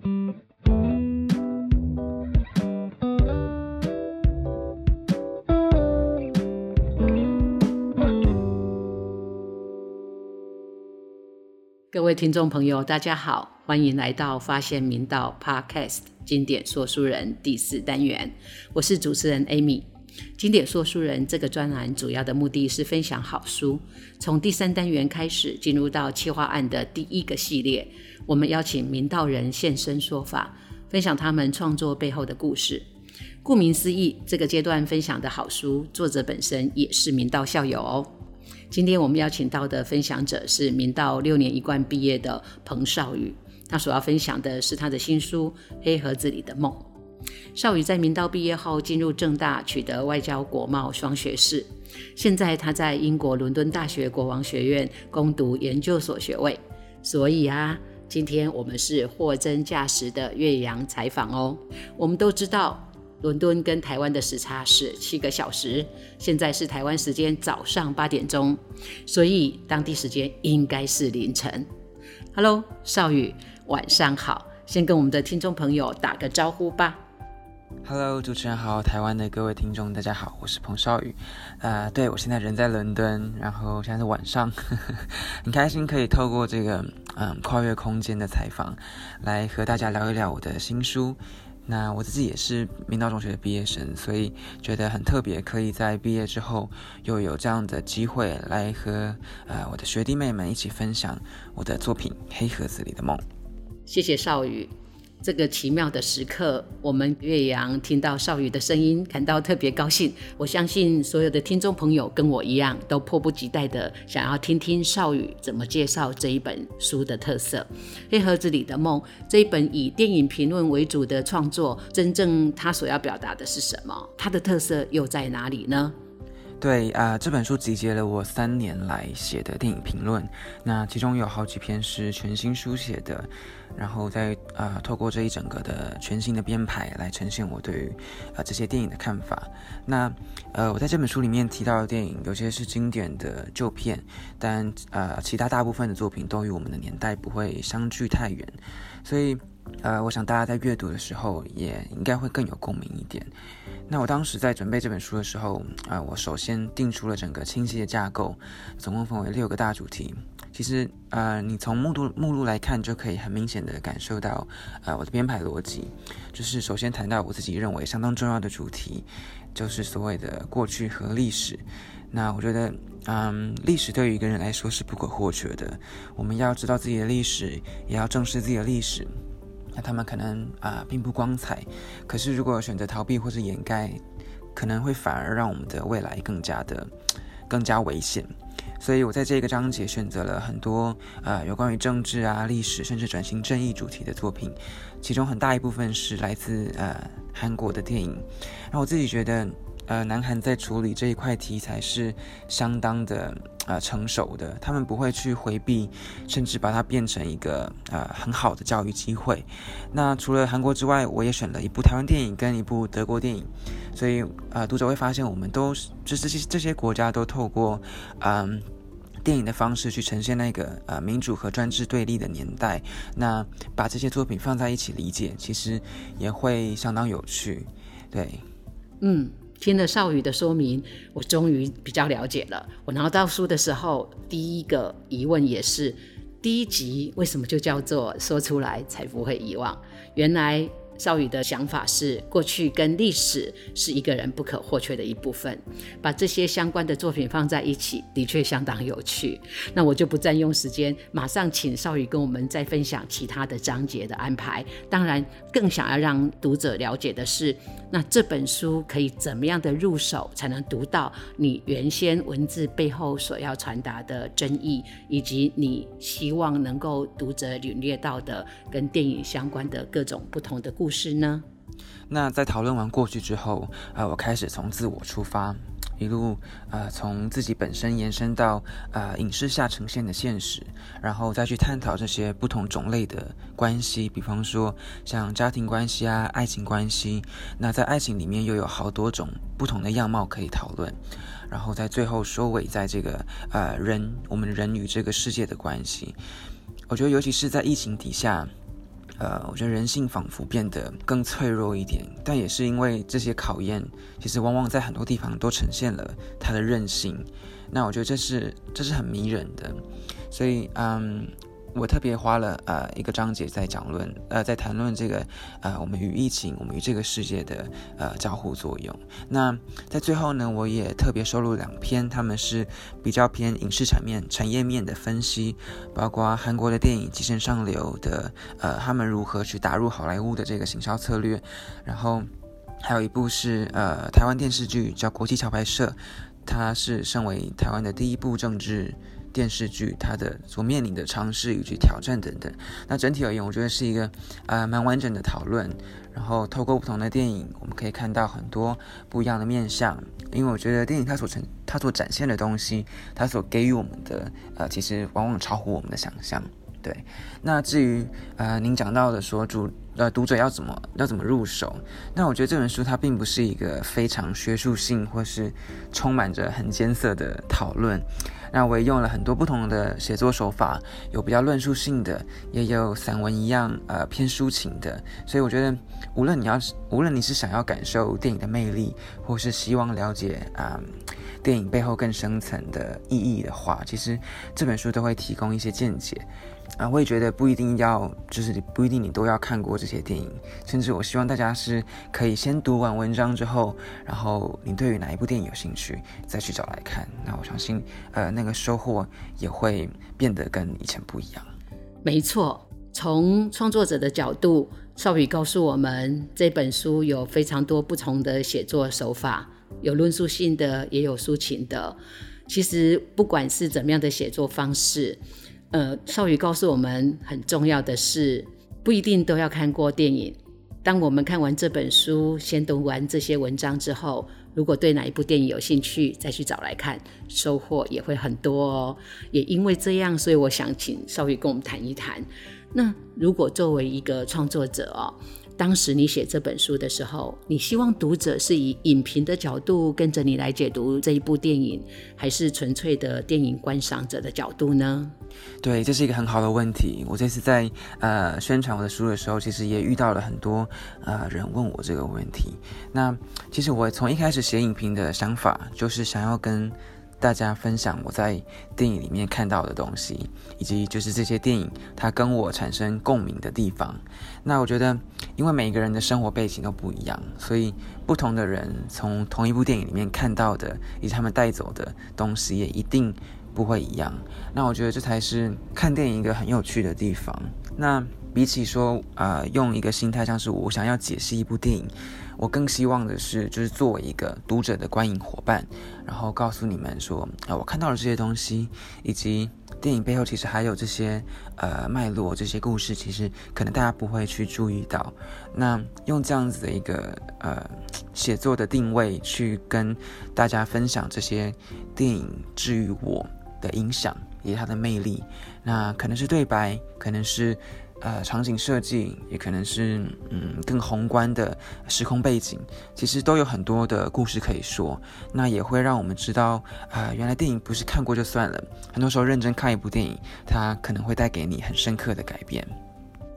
各位听众朋友，大家好，欢迎来到《发现明道》Podcast 经典说书人第四单元，我是主持人 Amy。经典说书人这个专栏主要的目的是分享好书。从第三单元开始，进入到企划案的第一个系列，我们邀请明道人现身说法，分享他们创作背后的故事。顾名思义，这个阶段分享的好书，作者本身也是明道校友哦。今天我们邀请到的分享者是明道六年一贯毕业的彭少宇，他所要分享的是他的新书《黑盒子里的梦》。少宇在明道毕业后进入正大，取得外交国贸双学士。现在他在英国伦敦大学国王学院攻读研究所学位。所以啊，今天我们是货真价实的岳阳采访哦。我们都知道。伦敦跟台湾的时差是七个小时，现在是台湾时间早上八点钟，所以当地时间应该是凌晨。Hello，少宇，晚上好，先跟我们的听众朋友打个招呼吧。Hello，主持人好，台湾的各位听众大家好，我是彭少宇。呃，对我现在人在伦敦，然后现在是晚上，很开心可以透过这个嗯跨越空间的采访，来和大家聊一聊我的新书。那我自己也是明道中学的毕业生，所以觉得很特别，可以在毕业之后又有这样的机会来和呃我的学弟妹们一起分享我的作品《黑盒子里的梦》。谢谢少宇。这个奇妙的时刻，我们岳阳听到少宇的声音，感到特别高兴。我相信所有的听众朋友跟我一样，都迫不及待的想要听听少宇怎么介绍这一本书的特色。《黑盒子里的梦》这一本以电影评论为主的创作，真正他所要表达的是什么？它的特色又在哪里呢？对啊，这本书集结了我三年来写的电影评论，那其中有好几篇是全新书写的，然后再呃透过这一整个的全新的编排来呈现我对于呃这些电影的看法。那呃我在这本书里面提到的电影，有些是经典的旧片，但呃其他大部分的作品都与我们的年代不会相距太远，所以呃我想大家在阅读的时候也应该会更有共鸣一点。那我当时在准备这本书的时候，啊，我首先定出了整个清晰的架构，总共分为六个大主题。其实，呃，你从目录目录来看，就可以很明显的感受到，呃，我的编排逻辑，就是首先谈到我自己认为相当重要的主题，就是所谓的过去和历史。那我觉得，嗯，历史对于一个人来说是不可或缺的，我们要知道自己的历史，也要正视自己的历史。那他们可能啊并不光彩，可是如果选择逃避或是掩盖，可能会反而让我们的未来更加的更加危险。所以我在这个章节选择了很多呃有关于政治啊、历史甚至转型正义主题的作品，其中很大一部分是来自呃韩国的电影。那我自己觉得。呃，南韩在处理这一块题材是相当的呃成熟的，他们不会去回避，甚至把它变成一个呃很好的教育机会。那除了韩国之外，我也选了一部台湾电影跟一部德国电影，所以呃读者会发现，我们都是就是这些这些国家都透过嗯电影的方式去呈现那个呃民主和专制对立的年代。那把这些作品放在一起理解，其实也会相当有趣。对，嗯。听了少宇的说明，我终于比较了解了。我拿到书的时候，第一个疑问也是：第一集为什么就叫做“说出来才不会遗忘”？原来。少宇的想法是，过去跟历史是一个人不可或缺的一部分。把这些相关的作品放在一起，的确相当有趣。那我就不占用时间，马上请少宇跟我们再分享其他的章节的安排。当然，更想要让读者了解的是，那这本书可以怎么样的入手，才能读到你原先文字背后所要传达的真意，以及你希望能够读者领略到的跟电影相关的各种不同的故。故事呢？那在讨论完过去之后，呃，我开始从自我出发，一路呃从自己本身延伸到呃影视下呈现的现实，然后再去探讨这些不同种类的关系，比方说像家庭关系啊、爱情关系。那在爱情里面又有好多种不同的样貌可以讨论，然后在最后收尾在这个呃人我们人与这个世界的关系。我觉得尤其是在疫情底下。呃，我觉得人性仿佛变得更脆弱一点，但也是因为这些考验，其实往往在很多地方都呈现了他的韧性。那我觉得这是这是很迷人的，所以嗯。我特别花了呃一个章节在讲论呃在谈论这个呃我们与疫情我们与这个世界的呃交互作用。那在最后呢，我也特别收录两篇，他们是比较偏影视产面产业面的分析，包括韩国的电影《寄生上流》的呃他们如何去打入好莱坞的这个行销策略，然后还有一部是呃台湾电视剧叫《国际桥牌社》，它是身为台湾的第一部政治。电视剧它的所面临的尝试以及挑战等等，那整体而言，我觉得是一个呃蛮完整的讨论。然后透过不同的电影，我们可以看到很多不一样的面相。因为我觉得电影它所呈、它所展现的东西，它所给予我们的呃，其实往往超乎我们的想象。对，那至于呃您讲到的说主呃读者要怎么要怎么入手，那我觉得这本书它并不是一个非常学术性或是充满着很艰涩的讨论。那我也用了很多不同的写作手法，有比较论述性的，也有散文一样呃偏抒情的。所以我觉得，无论你要是无论你是想要感受电影的魅力，或是希望了解啊电影背后更深层的意义的话，其实这本书都会提供一些见解。啊，我也觉得不一定要，就是不一定你都要看过这些电影，甚至我希望大家是可以先读完文章之后，然后你对于哪一部电影有兴趣，再去找来看。那我相信，呃，那个收获也会变得跟以前不一样。没错，从创作者的角度，少宇告诉我们，这本书有非常多不同的写作手法，有论述性的，也有抒情的。其实不管是怎么样的写作方式。呃，少宇告诉我们，很重要的是，不一定都要看过电影。当我们看完这本书，先读完这些文章之后，如果对哪一部电影有兴趣，再去找来看，收获也会很多哦。也因为这样，所以我想请少宇跟我们谈一谈。那如果作为一个创作者哦。当时你写这本书的时候，你希望读者是以影评的角度跟着你来解读这一部电影，还是纯粹的电影观赏者的角度呢？对，这是一个很好的问题。我这次在呃宣传我的书的时候，其实也遇到了很多呃人问我这个问题。那其实我从一开始写影评的想法，就是想要跟。大家分享我在电影里面看到的东西，以及就是这些电影它跟我产生共鸣的地方。那我觉得，因为每个人的生活背景都不一样，所以不同的人从同一部电影里面看到的，以及他们带走的东西也一定不会一样。那我觉得这才是看电影一个很有趣的地方。那比起说呃，用一个心态像是我想要解释一部电影。我更希望的是，就是作为一个读者的观影伙伴，然后告诉你们说，啊，我看到了这些东西，以及电影背后其实还有这些呃脉络，这些故事，其实可能大家不会去注意到。那用这样子的一个呃写作的定位去跟大家分享这些电影治愈我的影响以及它的魅力，那可能是对白，可能是。呃，场景设计也可能是嗯更宏观的时空背景，其实都有很多的故事可以说。那也会让我们知道，啊，原来电影不是看过就算了，很多时候认真看一部电影，它可能会带给你很深刻的改变。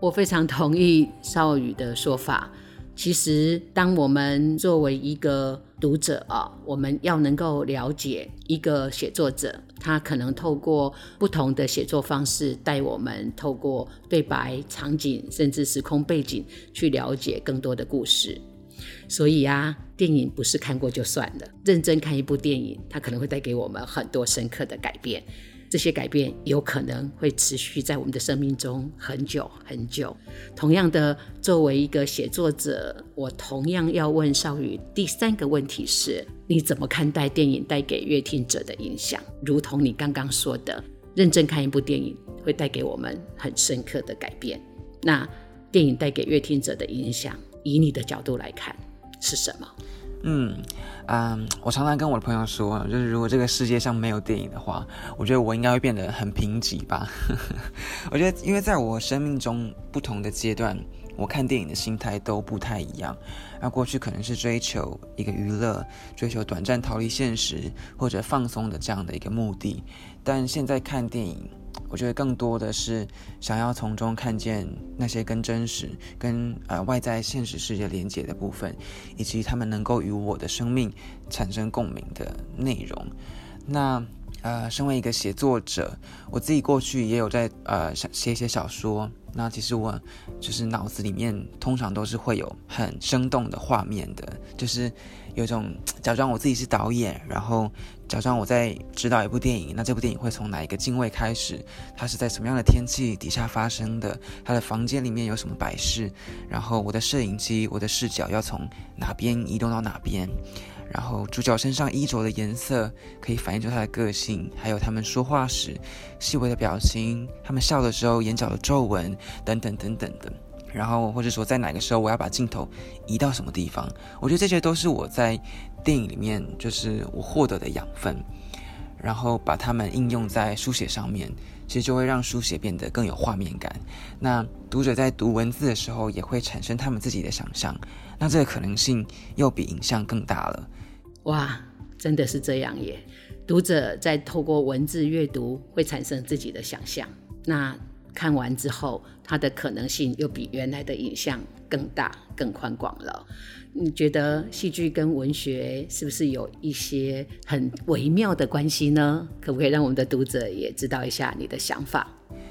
我非常同意少宇的说法。其实，当我们作为一个读者啊，我们要能够了解一个写作者，他可能透过不同的写作方式，带我们透过对白、场景，甚至时空背景，去了解更多的故事。所以啊，电影不是看过就算了，认真看一部电影，它可能会带给我们很多深刻的改变。这些改变有可能会持续在我们的生命中很久很久。同样的，作为一个写作者，我同样要问少宇第三个问题是：你怎么看待电影带给阅听者的影响？如同你刚刚说的，认真看一部电影会带给我们很深刻的改变。那电影带给阅听者的影响，以你的角度来看是什么？嗯，嗯，我常常跟我的朋友说，就是如果这个世界上没有电影的话，我觉得我应该会变得很贫瘠吧。我觉得，因为在我生命中不同的阶段，我看电影的心态都不太一样。那过去可能是追求一个娱乐，追求短暂逃离现实或者放松的这样的一个目的，但现在看电影。我觉得更多的是想要从中看见那些跟真实、跟呃外在现实世界连接的部分，以及他们能够与我的生命产生共鸣的内容。那呃，身为一个写作者，我自己过去也有在呃写一些小说。那其实我就是脑子里面通常都是会有很生动的画面的，就是有种假装我自己是导演，然后假装我在指导一部电影。那这部电影会从哪一个镜位开始？它是在什么样的天气底下发生的？它的房间里面有什么摆饰？然后我的摄影机、我的视角要从哪边移动到哪边？然后主角身上衣着的颜色可以反映出他的个性，还有他们说话时细微的表情，他们笑的时候眼角的皱纹等等等等的。然后或者说在哪个时候我要把镜头移到什么地方，我觉得这些都是我在电影里面就是我获得的养分，然后把它们应用在书写上面，其实就会让书写变得更有画面感。那读者在读文字的时候也会产生他们自己的想象。那这个可能性又比影像更大了，哇，真的是这样耶！读者在透过文字阅读会产生自己的想象，那看完之后，它的可能性又比原来的影像更大、更宽广了。你觉得戏剧跟文学是不是有一些很微妙的关系呢？可不可以让我们的读者也知道一下你的想法？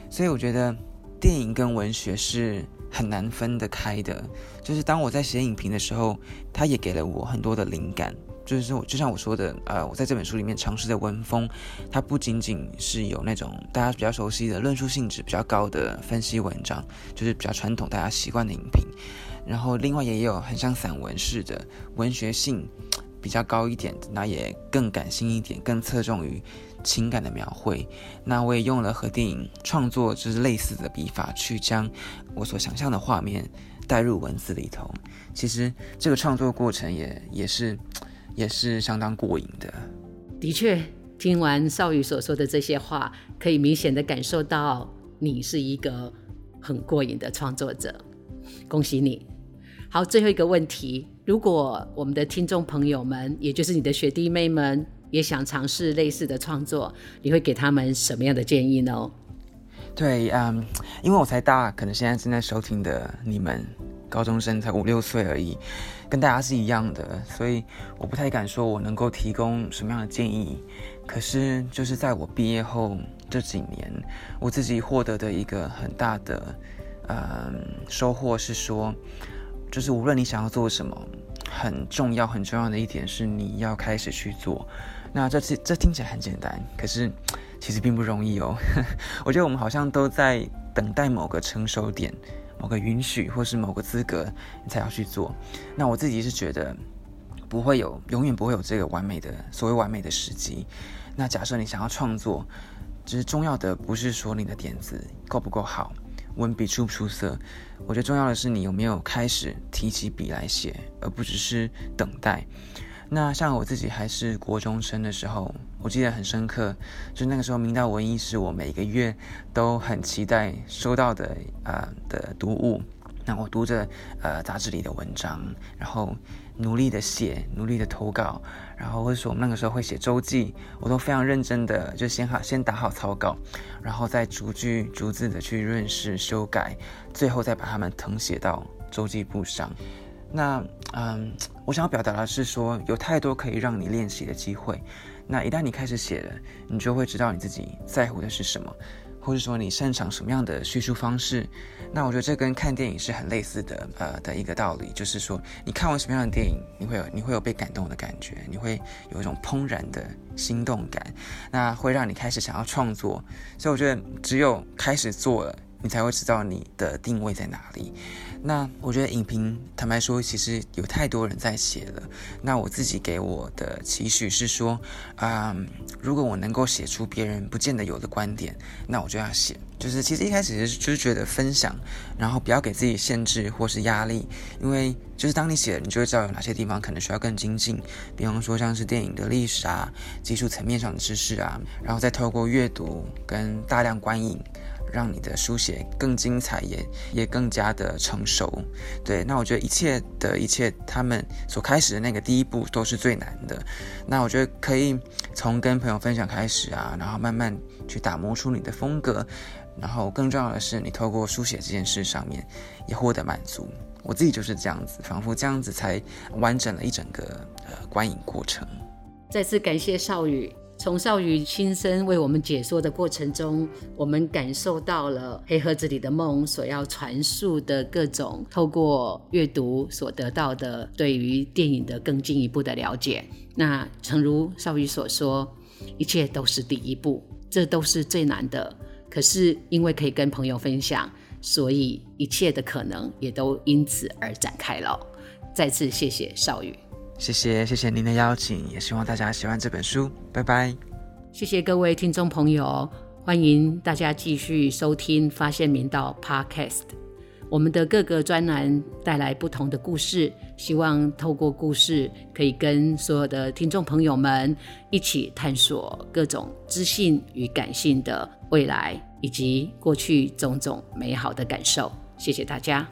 所以我觉得电影跟文学是。很难分得开的，就是当我在写影评的时候，它也给了我很多的灵感。就是说，就像我说的，呃，我在这本书里面尝试的文风，它不仅仅是有那种大家比较熟悉的论述性质比较高的分析文章，就是比较传统大家习惯的影评，然后另外也有很像散文式的文学性。比较高一点，那也更感性一点，更侧重于情感的描绘。那我也用了和电影创作就是类似的笔法，去将我所想象的画面带入文字里头。其实这个创作过程也也是也是相当过瘾的。的确，听完少宇所说的这些话，可以明显的感受到你是一个很过瘾的创作者。恭喜你！好，最后一个问题。如果我们的听众朋友们，也就是你的学弟妹们，也想尝试类似的创作，你会给他们什么样的建议呢？对，嗯，因为我才大，可能现在正在收听的你们高中生才五六岁而已，跟大家是一样的，所以我不太敢说我能够提供什么样的建议。可是，就是在我毕业后这几年，我自己获得的一个很大的，嗯，收获是说。就是无论你想要做什么，很重要很重要的一点是你要开始去做。那这次这听起来很简单，可是其实并不容易哦。我觉得我们好像都在等待某个成熟点、某个允许或是某个资格，你才要去做。那我自己是觉得不会有，永远不会有这个完美的所谓完美的时机。那假设你想要创作，其实重要的不是说你的点子够不够好。文笔出不出色？我觉得重要的是你有没有开始提起笔来写，而不只是等待。那像我自己还是国中生的时候，我记得很深刻，就那个时候明道文艺是我每个月都很期待收到的啊的读物。那我读着呃杂志里的文章，然后努力的写，努力的投稿，然后或者说我们那个时候会写周记，我都非常认真的就先好先打好草稿，然后再逐句逐字的去润饰修改，最后再把它们誊写到周记簿上。那嗯，我想要表达的是说，有太多可以让你练习的机会。那一旦你开始写了，你就会知道你自己在乎的是什么。或者说你擅长什么样的叙述方式？那我觉得这跟看电影是很类似的，呃的一个道理，就是说你看完什么样的电影，你会有你会有被感动的感觉，你会有一种怦然的心动感，那会让你开始想要创作。所以我觉得只有开始做了。你才会知道你的定位在哪里。那我觉得影评，坦白说，其实有太多人在写了。那我自己给我的期许是说，啊，如果我能够写出别人不见得有的观点，那我就要写。就是其实一开始就是觉得分享，然后不要给自己限制或是压力，因为就是当你写了，你就会知道有哪些地方可能需要更精进。比方说像是电影的历史啊、技术层面上的知识啊，然后再透过阅读跟大量观影。让你的书写更精彩，也也更加的成熟。对，那我觉得一切的一切，他们所开始的那个第一步都是最难的。那我觉得可以从跟朋友分享开始啊，然后慢慢去打磨出你的风格。然后更重要的是，你透过书写这件事上面也获得满足。我自己就是这样子，仿佛这样子才完整了一整个呃观影过程。再次感谢少宇，从少宇亲身为我们解说的过程中，我们感受到了黑盒子里的梦所要传述的各种透过阅读所得到的对于电影的更进一步的了解。那诚如少宇所说，一切都是第一步，这都是最难的。可是因为可以跟朋友分享，所以一切的可能也都因此而展开了。再次谢谢少宇，谢谢谢谢您的邀请，也希望大家喜欢这本书。拜拜，谢谢各位听众朋友，欢迎大家继续收听《发现明道》Podcast。我们的各个专栏带来不同的故事，希望透过故事，可以跟所有的听众朋友们一起探索各种知性与感性的未来，以及过去种种美好的感受。谢谢大家。